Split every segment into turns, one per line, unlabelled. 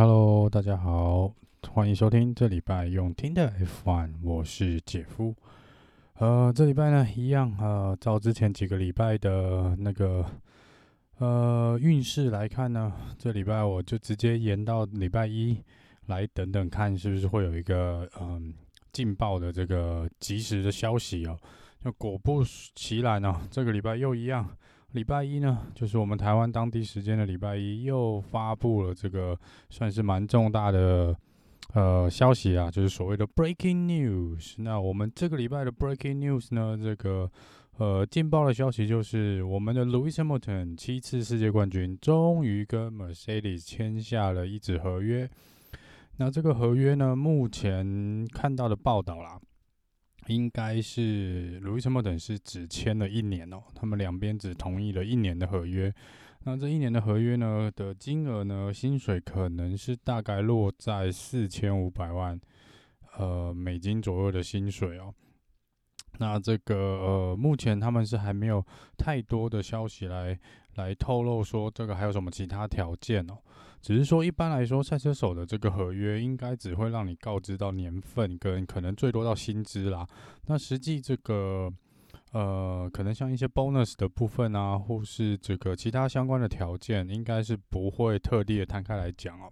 Hello，大家好，欢迎收听这礼拜用听的 F1，我是姐夫。呃，这礼拜呢，一样呃，照之前几个礼拜的那个呃运势来看呢，这礼拜我就直接延到礼拜一来等等看，是不是会有一个嗯劲爆的这个及时的消息哦。就果不其然哦，这个礼拜又一样。礼拜一呢，就是我们台湾当地时间的礼拜一，又发布了这个算是蛮重大的呃消息啊，就是所谓的 breaking news。那我们这个礼拜的 breaking news 呢，这个呃劲爆的消息就是我们的 Lewis Hamilton 七次世界冠军终于跟 Mercedes 签下了一纸合约。那这个合约呢，目前看到的报道啦。应该是路易斯·莫等是只签了一年哦，他们两边只同意了一年的合约。那这一年的合约呢的金额呢，薪水可能是大概落在四千五百万呃美金左右的薪水哦。那这个呃，目前他们是还没有太多的消息来来透露说这个还有什么其他条件哦。只是说，一般来说，赛车手的这个合约应该只会让你告知到年份跟可能最多到薪资啦。那实际这个呃，可能像一些 bonus 的部分啊，或是这个其他相关的条件，应该是不会特地的摊开来讲哦。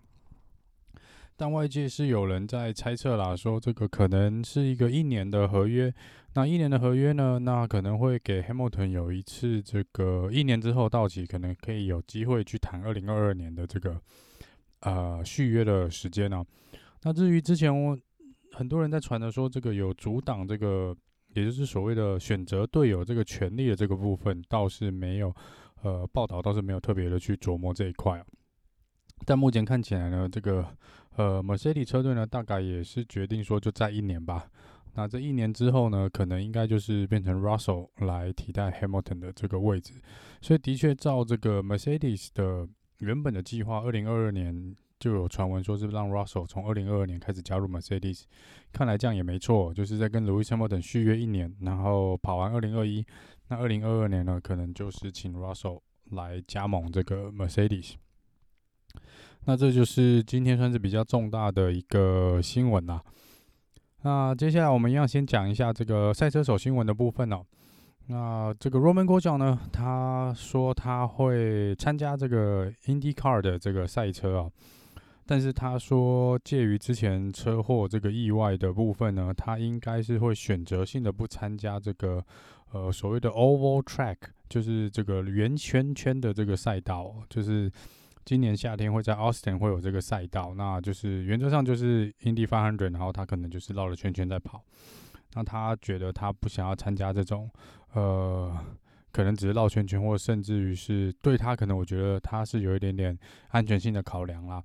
但外界是有人在猜测啦，说这个可能是一个一年的合约。那一年的合约呢，那可能会给 Hamilton 有一次这个一年之后到期，可能可以有机会去谈二零二二年的这个呃续约的时间呢、啊。那至于之前我很多人在传的说这个有阻挡这个，也就是所谓的选择队友这个权利的这个部分，倒是没有呃报道，倒是没有特别的去琢磨这一块、啊。但目前看起来呢，这个。呃，Mercedes 车队呢，大概也是决定说就在一年吧。那这一年之后呢，可能应该就是变成 Russell 来替代 Hamilton 的这个位置。所以的确，照这个 Mercedes 的原本的计划，二零二二年就有传闻说是让 Russell 从二零二二年开始加入 Mercedes。看来这样也没错，就是在跟 Lewis Hamilton 续约一年，然后跑完二零二一，那二零二二年呢，可能就是请 Russell 来加盟这个 Mercedes。那这就是今天算是比较重大的一个新闻啦。那接下来我们要先讲一下这个赛车手新闻的部分哦。那这个 Roman Grosjean 呢，他说他会参加这个 IndyCar 的这个赛车啊，但是他说介于之前车祸这个意外的部分呢，他应该是会选择性的不参加这个呃所谓的 Oval Track，就是这个圆圈圈的这个赛道，就是。今年夏天会在 Austin 会有这个赛道，那就是原则上就是 Indy 500，然后他可能就是绕了圈圈在跑。那他觉得他不想要参加这种，呃，可能只是绕圈圈，或甚至于是对他可能我觉得他是有一点点安全性的考量啦。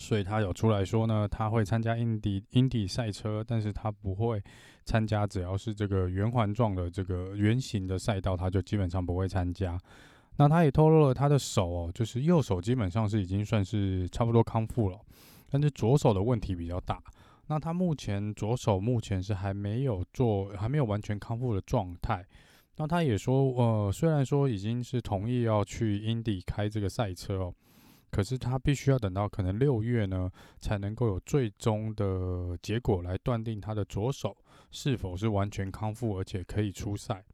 所以他有出来说呢，他会参加 Indy Indy 赛车，但是他不会参加只要是这个圆环状的这个圆形的赛道，他就基本上不会参加。那他也透露了他的手哦，就是右手基本上是已经算是差不多康复了，但是左手的问题比较大。那他目前左手目前是还没有做，还没有完全康复的状态。那他也说，呃，虽然说已经是同意要去 Indy 开这个赛车哦，可是他必须要等到可能六月呢，才能够有最终的结果来断定他的左手是否是完全康复，而且可以出赛。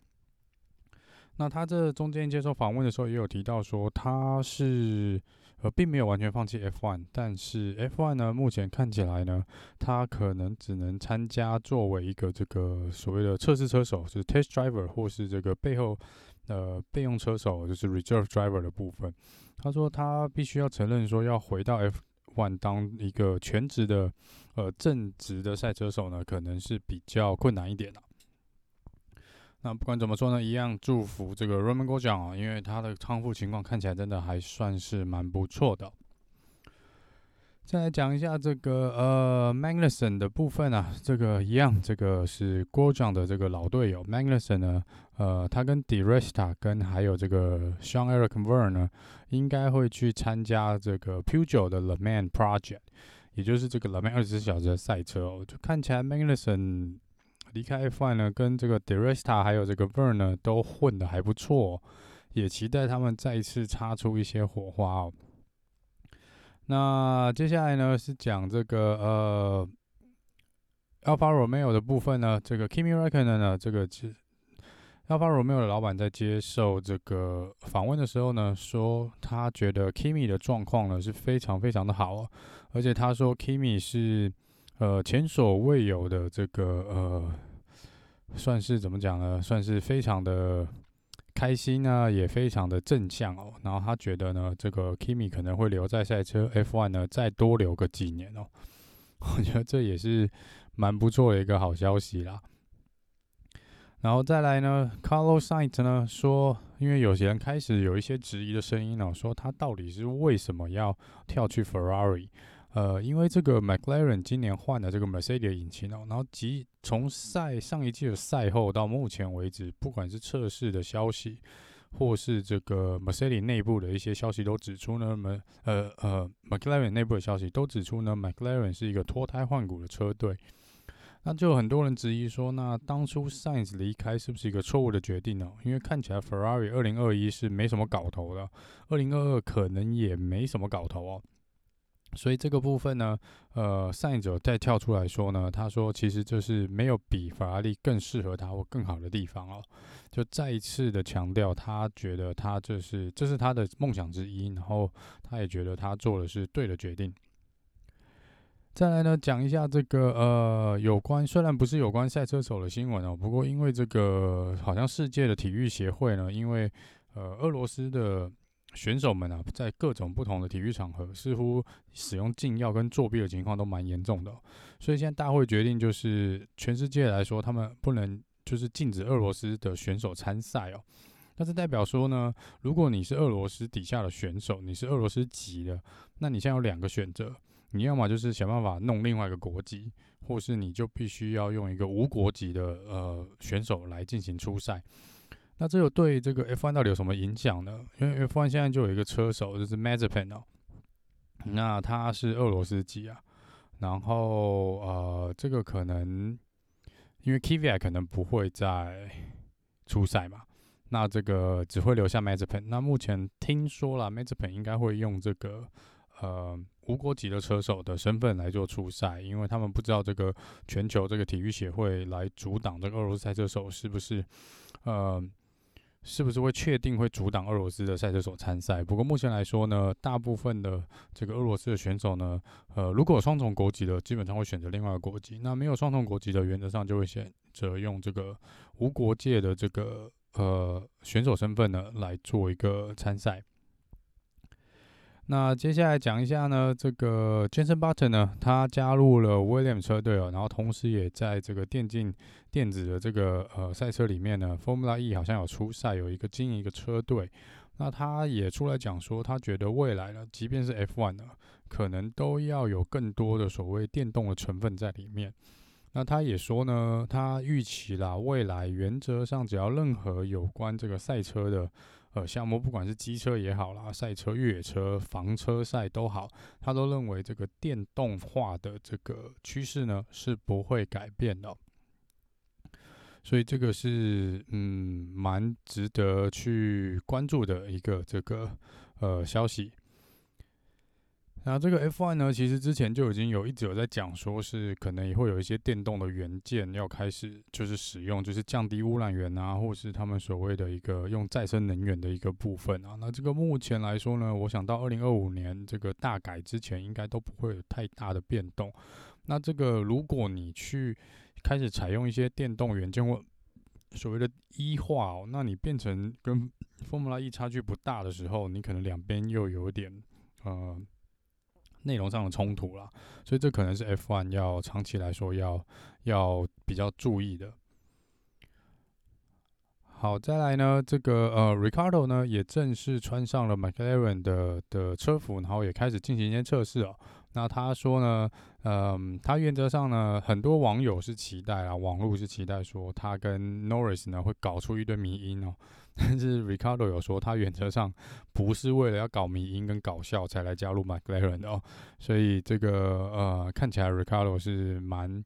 那他这中间接受访问的时候，也有提到说，他是呃并没有完全放弃 F1，但是 F1 呢，目前看起来呢，他可能只能参加作为一个这个所谓的测试车手，就是 Test Driver，或是这个背后呃备用车手，就是 Reserve Driver 的部分。他说他必须要承认说，要回到 F1 当一个全职的呃正职的赛车手呢，可能是比较困难一点的。那不管怎么说呢，一样祝福这个 Roman g o j a n 啊，因为他的康复情况看起来真的还算是蛮不错的。再来讲一下这个呃 Magnussen 的部分啊，这个一样，这个是 g o j a n 的这个老队友 Magnussen 呢，呃，他跟 Di Resta 跟还有这个 Sean Eric Ver 呢，应该会去参加这个 Peugeot 的 Le Man Project，也就是这个 Le Man 二十四小时的赛车哦，就看起来 Magnussen。离开 F1 呢，跟这个 Di Resta 还有这个 Vern 呢，都混的还不错，也期待他们再一次擦出一些火花哦。那接下来呢是讲这个呃，Alfa Romeo 的部分呢，这个 Kimi Räikkönen 呢，这个是 Alfa Romeo 的老板在接受这个访问的时候呢，说他觉得 Kimi 的状况呢是非常非常的好哦，而且他说 Kimi 是呃前所未有的这个呃，算是怎么讲呢？算是非常的。开心呢，也非常的正向哦。然后他觉得呢，这个 Kimi 可能会留在赛车 F1 呢，再多留个几年哦。我觉得这也是蛮不错的一个好消息啦。然后再来呢，Carlos Sainz 呢说，因为有些人开始有一些质疑的声音呢，说他到底是为什么要跳去 Ferrari？呃，因为这个 McLaren 今年换了这个 Mercedes 引擎哦，然后即从赛上一季的赛后到目前为止，不管是测试的消息，或是这个 Mercedes 内部的一些消息，都指出呢，么呃呃 McLaren 内部的消息都指出呢，McLaren 是一个脱胎换骨的车队。那就很多人质疑说，那当初 Sainz 离开是不是一个错误的决定呢？因为看起来 Ferrari 二零二一是没什么搞头的，二零二二可能也没什么搞头哦。所以这个部分呢，呃，赛者再跳出来说呢，他说其实就是没有比法拉利更适合他或更好的地方哦，就再一次的强调，他觉得他这是这是他的梦想之一，然后他也觉得他做的是对的决定。再来呢，讲一下这个呃，有关虽然不是有关赛车手的新闻哦，不过因为这个好像世界的体育协会呢，因为呃，俄罗斯的。选手们啊，在各种不同的体育场合，似乎使用禁药跟作弊的情况都蛮严重的，所以现在大会决定，就是全世界来说，他们不能就是禁止俄罗斯的选手参赛哦。那这代表说呢，如果你是俄罗斯底下的选手，你是俄罗斯籍的，那你现在有两个选择，你要么就是想办法弄另外一个国籍，或是你就必须要用一个无国籍的呃选手来进行出赛。那这有对这个 F1 到底有什么影响呢？因为 F1 现在就有一个车手，就是 Mazepin 哦，那他是俄罗斯籍啊，然后呃，这个可能因为 Kvyat 可能不会再出赛嘛，那这个只会留下 Mazepin。那目前听说了，Mazepin 应该会用这个呃无国籍的车手的身份来做出赛，因为他们不知道这个全球这个体育协会来阻挡这个俄罗斯赛车手是不是呃。是不是会确定会阻挡俄罗斯的赛车手参赛？不过目前来说呢，大部分的这个俄罗斯的选手呢，呃，如果有双重国籍的，基本上会选择另外一个国籍；那没有双重国籍的，原则上就会选择用这个无国界的这个呃选手身份呢来做一个参赛。那接下来讲一下呢，这个 Jenson Button 呢，他加入了 Williams 车队哦，然后同时也在这个电竞电子的这个呃赛车里面呢，Formula E 好像有出赛，有一个经营一个车队。那他也出来讲说，他觉得未来呢，即便是 F1 呢，可能都要有更多的所谓电动的成分在里面。那他也说呢，他预期啦，未来原则上只要任何有关这个赛车的。呃，项目不管是机车也好啦，赛车、越野车、房车赛都好，他都认为这个电动化的这个趋势呢是不会改变的，所以这个是嗯蛮值得去关注的一个这个呃消息。那这个 F1 呢，其实之前就已经有一直有在讲，说是可能也会有一些电动的元件要开始就是使用，就是降低污染源啊，或是他们所谓的一个用再生能源的一个部分啊。那这个目前来说呢，我想到二零二五年这个大改之前，应该都不会有太大的变动。那这个如果你去开始采用一些电动元件或所谓的 E 化哦，那你变成跟 Formula E 差距不大的时候，你可能两边又有点呃。内容上的冲突啦，所以这可能是 F1 要长期来说要要比较注意的。好，再来呢，这个呃，Ricardo 呢也正式穿上了 McLaren 的的车服，然后也开始进行一些测试哦。那他说呢，嗯，他原则上呢，很多网友是期待啊，网络是期待说他跟 Norris 呢会搞出一堆迷因哦。但是 Ricardo 有说，他原则上不是为了要搞迷因跟搞笑才来加入 McLaren 的哦。所以这个呃，看起来 Ricardo 是蛮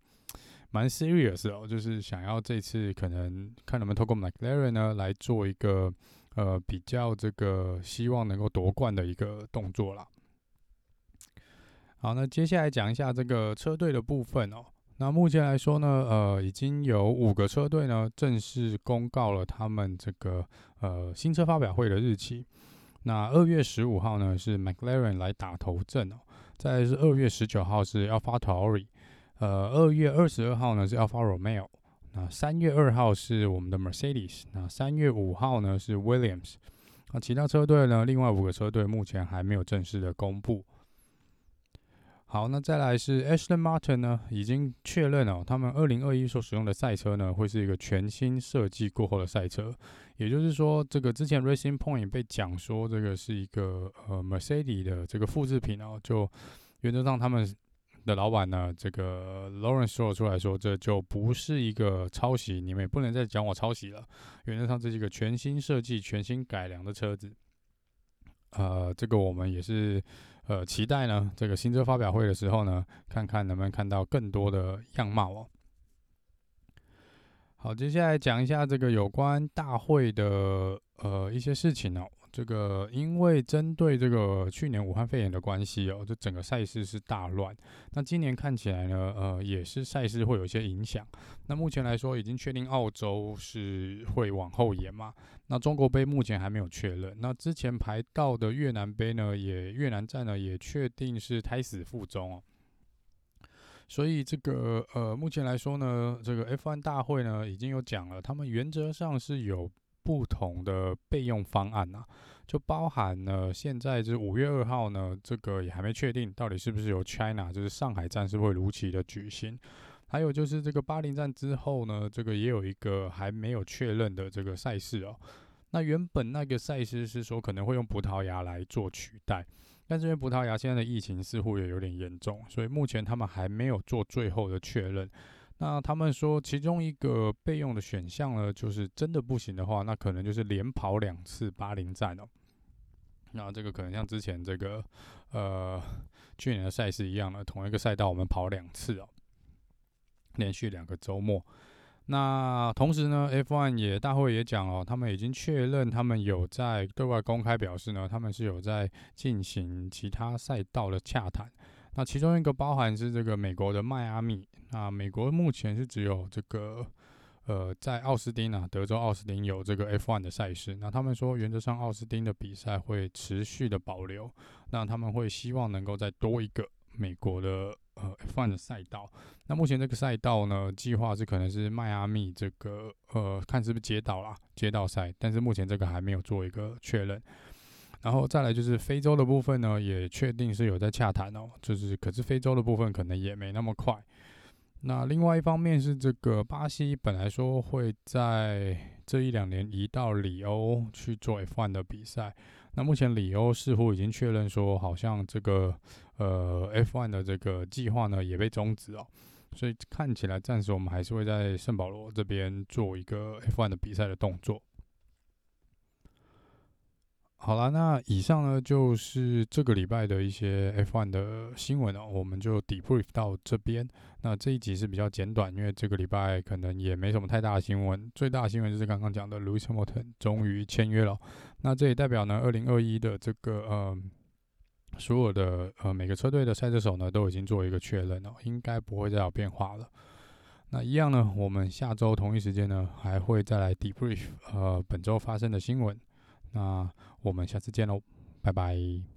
蛮 serious 哦，就是想要这次可能看能不能透过 McLaren 呢来做一个呃比较这个希望能够夺冠的一个动作啦。好，那接下来讲一下这个车队的部分哦。那目前来说呢，呃，已经有五个车队呢正式公告了他们这个呃新车发表会的日期。那二月十五号呢是 McLaren 来打头阵哦，再来是二月十九号是 AlphaTauri，呃，二月二十二号呢是 Alfa Romeo，那三月二号是我们的 Mercedes，那三月五号呢是 Williams，那其他车队呢，另外五个车队目前还没有正式的公布。好，那再来是 Ashton Martin 呢，已经确认哦，他们二零二一所使用的赛车呢，会是一个全新设计过后的赛车。也就是说，这个之前 Racing Point 被讲说这个是一个呃 Mercedes 的这个复制品哦，就原则上他们的老板呢，这个 Lawrence 说出来说，这就不是一个抄袭，你们也不能再讲我抄袭了。原则上这是一个全新设计、全新改良的车子。呃，这个我们也是。呃，期待呢，这个新车发表会的时候呢，看看能不能看到更多的样貌哦。好，接下来讲一下这个有关大会的呃一些事情哦。这个因为针对这个去年武汉肺炎的关系哦，这整个赛事是大乱。那今年看起来呢，呃，也是赛事会有一些影响。那目前来说，已经确定澳洲是会往后延嘛。那中国杯目前还没有确认。那之前排到的越南杯呢，也越南站呢也确定是胎死腹中哦。所以这个呃，目前来说呢，这个 F1 大会呢已经有讲了，他们原则上是有。不同的备用方案啊，就包含了现在是五月二号呢，这个也还没确定到底是不是由 China，就是上海站是会如期的举行。还有就是这个巴林站之后呢，这个也有一个还没有确认的这个赛事哦。那原本那个赛事是说可能会用葡萄牙来做取代，但是因为葡萄牙现在的疫情似乎也有点严重，所以目前他们还没有做最后的确认。那他们说，其中一个备用的选项呢，就是真的不行的话，那可能就是连跑两次巴林站哦。那这个可能像之前这个呃去年的赛事一样的，同一个赛道我们跑两次哦，连续两个周末。那同时呢，F1 也大会也讲哦，他们已经确认，他们有在对外公开表示呢，他们是有在进行其他赛道的洽谈。那其中一个包含是这个美国的迈阿密。那美国目前是只有这个，呃，在奥斯汀啊，德州奥斯汀有这个 F1 的赛事。那他们说，原则上奥斯汀的比赛会持续的保留。那他们会希望能够再多一个美国的呃 F1 的赛道。那目前这个赛道呢，计划是可能是迈阿密这个呃，看是不是街道啦，街道赛。但是目前这个还没有做一个确认。然后再来就是非洲的部分呢，也确定是有在洽谈哦，就是可是非洲的部分可能也没那么快。那另外一方面是这个巴西本来说会在这一两年移到里欧去做 F1 的比赛，那目前里欧似乎已经确认说，好像这个呃 F1 的这个计划呢也被终止哦，所以看起来暂时我们还是会在圣保罗这边做一个 F1 的比赛的动作。好了，那以上呢就是这个礼拜的一些 F1 的新闻哦，我们就 debrief 到这边。那这一集是比较简短，因为这个礼拜可能也没什么太大的新闻。最大的新闻就是刚刚讲的 Lewis Hamilton 终于签约了。那这也代表呢，二零二一的这个呃所有的呃每个车队的赛车手呢都已经做一个确认了，应该不会再有变化了。那一样呢，我们下周同一时间呢还会再来 debrief 呃本周发生的新闻。那我们下次见喽，拜拜。